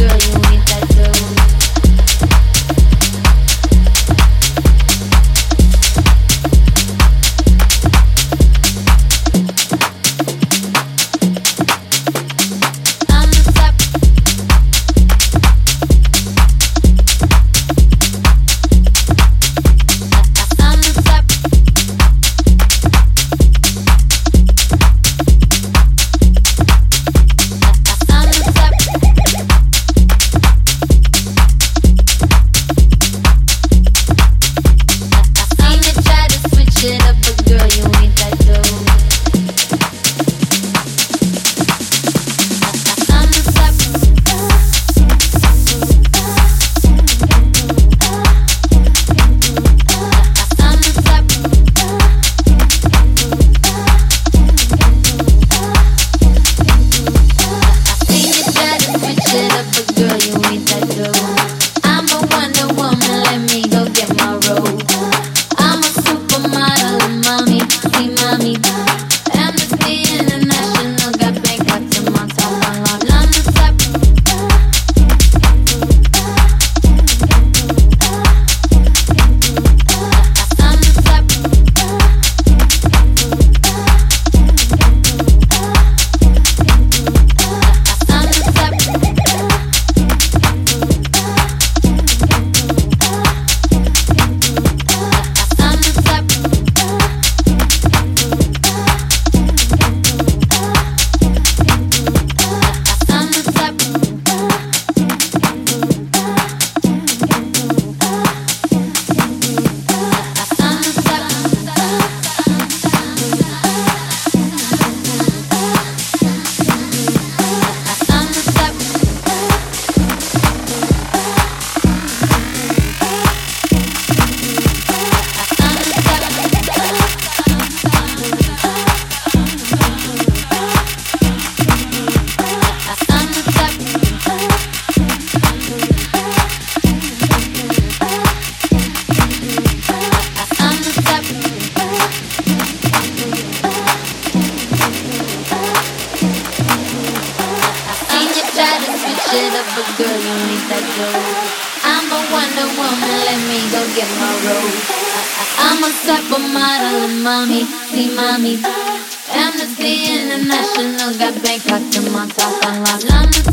girl you girl, you girl, you need that dough. I'm a Wonder Woman, let me go get my rose. I'm a supermodel and mommy, see mommy. Amnesty International got Bangkok to. I'm a type